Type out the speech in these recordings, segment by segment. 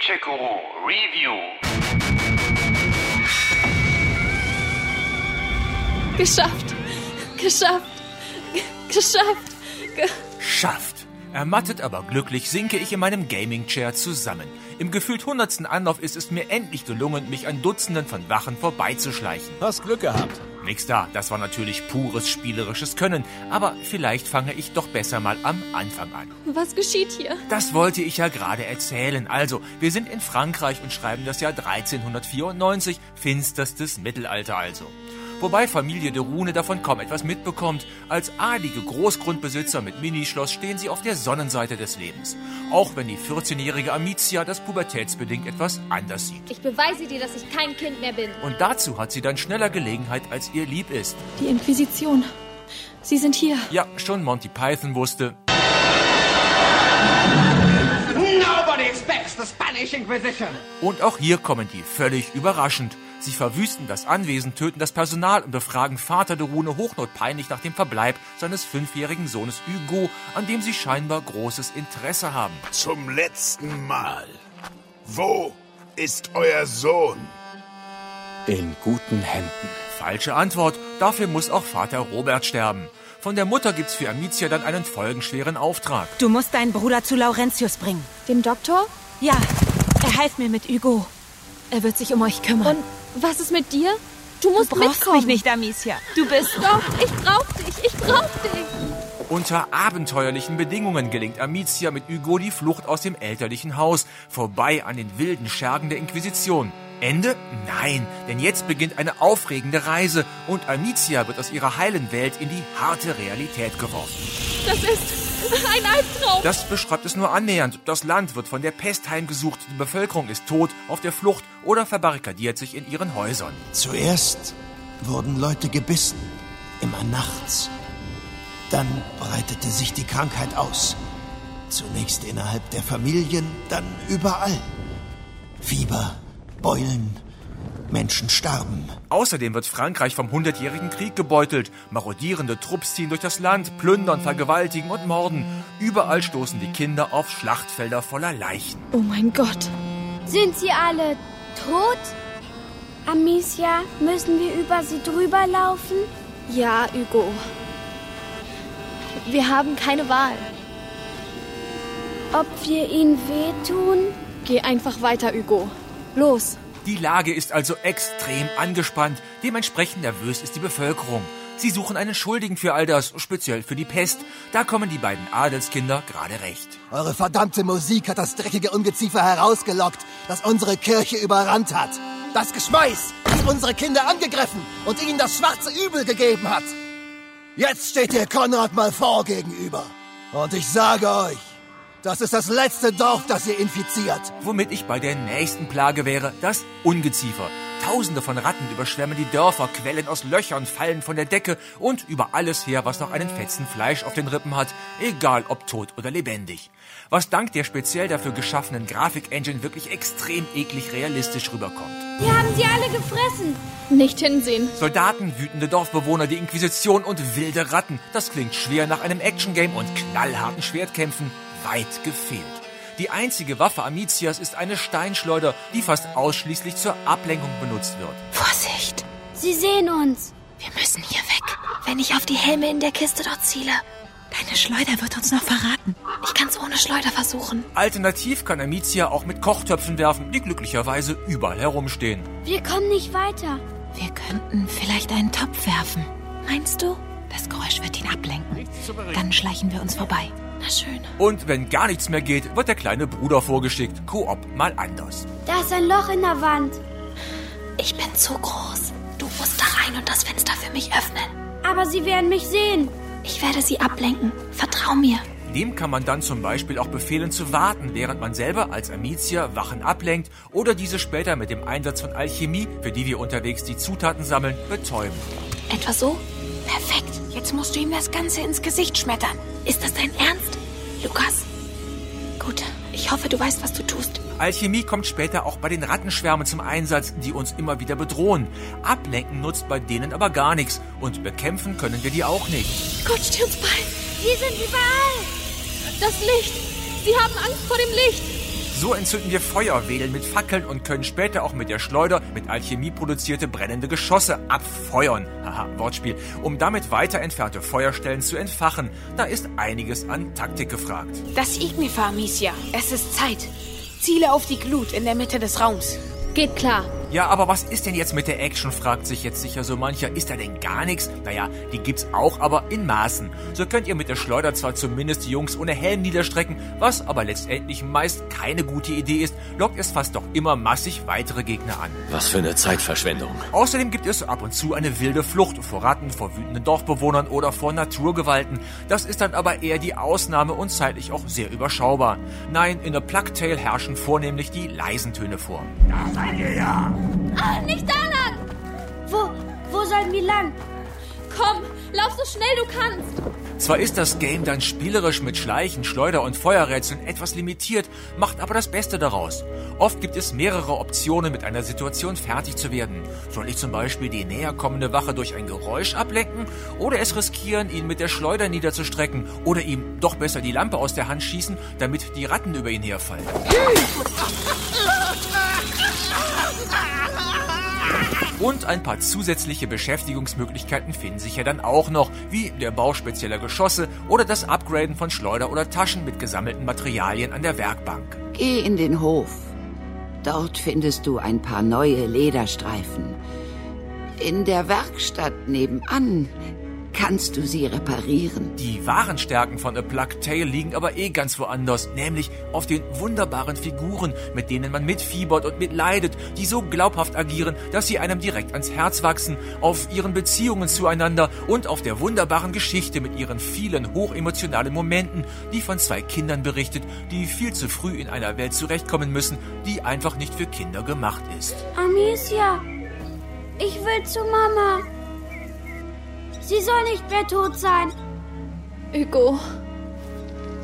Gadget-Guru Review. Geschafft. Geschafft. G geschafft. Ermattet, aber glücklich sinke ich in meinem Gaming-Chair zusammen. Im gefühlt hundertsten Anlauf ist es mir endlich gelungen, mich an Dutzenden von Wachen vorbeizuschleichen. Hast Glück gehabt. Nix da, das war natürlich pures spielerisches Können, aber vielleicht fange ich doch besser mal am Anfang an. was geschieht hier? Das wollte ich ja gerade erzählen. Also, wir sind in Frankreich und schreiben das Jahr 1394, finsterstes Mittelalter also. Wobei Familie de Rune davon kaum etwas mitbekommt. Als adlige Großgrundbesitzer mit Minischloss stehen sie auf der Sonnenseite des Lebens. Auch wenn die 14-jährige Amicia das pubertätsbedingt etwas anders sieht. Ich beweise dir, dass ich kein Kind mehr bin. Und dazu hat sie dann schneller Gelegenheit, als ihr lieb ist. Die Inquisition. Sie sind hier. Ja, schon Monty Python wusste, Nobody expects the Spanish Inquisition. Und auch hier kommen die völlig überraschend. Sie verwüsten das Anwesen, töten das Personal und befragen Vater de Rune hochnotpeinlich nach dem Verbleib seines fünfjährigen Sohnes Hugo, an dem sie scheinbar großes Interesse haben. Zum letzten Mal. Wo ist euer Sohn? In guten Händen. Falsche Antwort, dafür muss auch Vater Robert sterben. Von der Mutter gibt's für Amicia dann einen folgenschweren Auftrag. Du musst deinen Bruder zu Laurentius bringen. Dem Doktor? Ja, er half mir mit Hugo. Er wird sich um euch kümmern. Und was ist mit dir? Du du musst brauchst mitkommen. mich nicht, Amicia. Du bist... Doch, ich brauch dich. Ich brauch dich. Unter abenteuerlichen Bedingungen gelingt Amicia mit Hugo die Flucht aus dem elterlichen Haus, vorbei an den wilden Schergen der Inquisition. Ende? Nein, denn jetzt beginnt eine aufregende Reise und Amicia wird aus ihrer heilen Welt in die harte Realität geworfen. Das ist ein Albtraum. Das beschreibt es nur annähernd. Das Land wird von der Pest heimgesucht, die Bevölkerung ist tot, auf der Flucht oder verbarrikadiert sich in ihren Häusern. Zuerst wurden Leute gebissen, immer nachts. Dann breitete sich die Krankheit aus. Zunächst innerhalb der Familien, dann überall. Fieber, Beulen, Menschen starben. Außerdem wird Frankreich vom Hundertjährigen Krieg gebeutelt. Marodierende Trupps ziehen durch das Land, plündern, vergewaltigen und morden. Überall stoßen die Kinder auf Schlachtfelder voller Leichen. Oh mein Gott. Sind sie alle tot? Amicia, müssen wir über sie drüber laufen? Ja, Hugo. Wir haben keine Wahl. Ob wir ihnen wehtun? Geh einfach weiter, Hugo. Los. Die Lage ist also extrem angespannt. Dementsprechend nervös ist die Bevölkerung. Sie suchen einen Schuldigen für all das, speziell für die Pest. Da kommen die beiden Adelskinder gerade recht. Eure verdammte Musik hat das dreckige Ungeziefer herausgelockt, das unsere Kirche überrannt hat. Das Geschmeiß, das unsere Kinder angegriffen und ihnen das schwarze Übel gegeben hat. Jetzt steht ihr Konrad mal vor gegenüber. Und ich sage euch, das ist das letzte Dorf, das ihr infiziert. Womit ich bei der nächsten Plage wäre, das Ungeziefer. Tausende von Ratten überschwemmen die Dörfer, quellen aus Löchern, fallen von der Decke und über alles her, was noch einen Fetzen Fleisch auf den Rippen hat, egal ob tot oder lebendig. Was dank der speziell dafür geschaffenen Grafik-Engine wirklich extrem eklig realistisch rüberkommt. Wir haben sie alle gefressen. Nicht hinsehen. Soldaten, wütende Dorfbewohner, die Inquisition und wilde Ratten. Das klingt schwer nach einem Action-Game und knallharten Schwertkämpfen. Weit gefehlt. Die einzige Waffe Amicias ist eine Steinschleuder, die fast ausschließlich zur Ablenkung benutzt wird. Vorsicht. Sie sehen uns. Wir müssen hier weg. Wenn ich auf die Helme in der Kiste dort ziele. Deine Schleuder wird uns noch verraten. Ich kann's ohne Schleuder versuchen. Alternativ kann Amicia auch mit Kochtöpfen werfen, die glücklicherweise überall herumstehen. Wir kommen nicht weiter. Wir könnten vielleicht einen Topf werfen. Meinst du? Das Geräusch wird ihn ablenken. Dann schleichen wir uns vorbei. Na schön. Und wenn gar nichts mehr geht, wird der kleine Bruder vorgeschickt. Koop mal anders. Da ist ein Loch in der Wand. Ich bin zu groß. Du musst da rein und das Fenster für mich öffnen. Aber sie werden mich sehen. Ich werde sie ablenken. Vertrau mir. Dem kann man dann zum Beispiel auch befehlen zu warten, während man selber als Amicia Wachen ablenkt oder diese später mit dem Einsatz von Alchemie, für die wir unterwegs die Zutaten sammeln, betäuben. Etwa so? Perfekt. Jetzt musst du ihm das Ganze ins Gesicht schmettern. Ist das dein Ernst? Lukas? Gut. Ich hoffe, du weißt, was du tust. Alchemie kommt später auch bei den Rattenschwärmen zum Einsatz, die uns immer wieder bedrohen. Ablenken nutzt bei denen aber gar nichts und bekämpfen können wir die auch nicht. Gott, steh uns bei. Sie sind überall. Das Licht. Sie haben Angst vor dem Licht. So entzünden wir Feuerwedeln mit Fackeln und können später auch mit der Schleuder mit Alchemie produzierte brennende Geschosse abfeuern. Haha, Wortspiel. Um damit weiter entfernte Feuerstellen zu entfachen. Da ist einiges an Taktik gefragt. Das Ignifer, Amicia. Es ist Zeit. Ziele auf die Glut in der Mitte des Raums. Geht klar. Ja, aber was ist denn jetzt mit der Action, fragt sich jetzt sicher so mancher. Ist da denn gar nichts? Naja, die gibt's auch, aber in Maßen. So könnt ihr mit der Schleuder zwar zumindest die Jungs ohne Helm niederstrecken, was aber letztendlich meist keine gute Idee ist, lockt es fast doch immer massig weitere Gegner an. Was für eine Zeitverschwendung. Außerdem gibt es ab und zu eine wilde Flucht vor Ratten, vor wütenden Dorfbewohnern oder vor Naturgewalten. Das ist dann aber eher die Ausnahme und zeitlich auch sehr überschaubar. Nein, in der Plague Tale herrschen vornehmlich die leisen Töne vor. Da seid ihr ja! Ah, nicht da lang! Wo, wo sollen wir lang? Komm, lauf so schnell du kannst. Zwar ist das Game dann spielerisch mit Schleichen, Schleuder und Feuerrätseln etwas limitiert, macht aber das Beste daraus. Oft gibt es mehrere Optionen, mit einer Situation fertig zu werden. Soll ich zum Beispiel die näher kommende Wache durch ein Geräusch ablenken oder es riskieren, ihn mit der Schleuder niederzustrecken oder ihm doch besser die Lampe aus der Hand schießen, damit die Ratten über ihn herfallen? Und ein paar zusätzliche Beschäftigungsmöglichkeiten finden sich ja dann auch noch, wie der Bau spezieller Geschosse oder das Upgraden von Schleuder oder Taschen mit gesammelten Materialien an der Werkbank. Geh in den Hof. Dort findest du ein paar neue Lederstreifen. In der Werkstatt nebenan kannst du sie reparieren. Die wahren Stärken von A Plague Tale liegen aber eh ganz woanders, nämlich auf den wunderbaren Figuren, mit denen man mitfiebert und mitleidet, die so glaubhaft agieren, dass sie einem direkt ans Herz wachsen, auf ihren Beziehungen zueinander und auf der wunderbaren Geschichte mit ihren vielen hochemotionalen Momenten, die von zwei Kindern berichtet, die viel zu früh in einer Welt zurechtkommen müssen, die einfach nicht für Kinder gemacht ist. Amicia, ich will zu Mama. Sie soll nicht mehr tot sein. Hugo.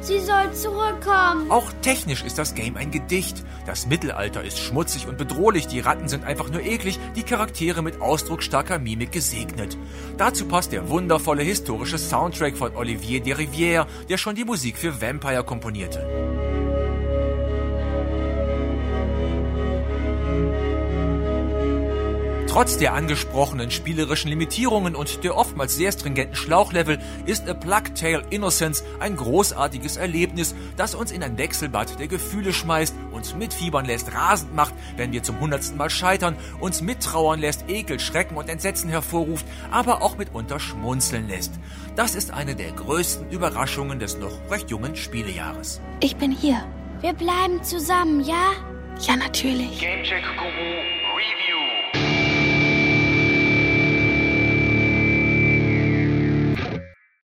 Sie soll zurückkommen. Auch technisch ist das Game ein Gedicht. Das Mittelalter ist schmutzig und bedrohlich, die Ratten sind einfach nur eklig, die Charaktere mit ausdrucksstarker Mimik gesegnet. Dazu passt der wundervolle historische Soundtrack von Olivier de Rivière, der schon die Musik für Vampire komponierte. Trotz der angesprochenen spielerischen Limitierungen und der oftmals sehr stringenten Schlauchlevel ist A Plague Tale Innocence ein großartiges Erlebnis, das uns in ein Wechselbad der Gefühle schmeißt, uns mitfiebern lässt, rasend macht, wenn wir zum hundertsten Mal scheitern, uns mittrauern lässt, Ekel, Schrecken und Entsetzen hervorruft, aber auch mitunter schmunzeln lässt. Das ist eine der größten Überraschungen des noch recht jungen Spielejahres. Ich bin hier. Wir bleiben zusammen, ja? Ja, natürlich. Gamecheck Guru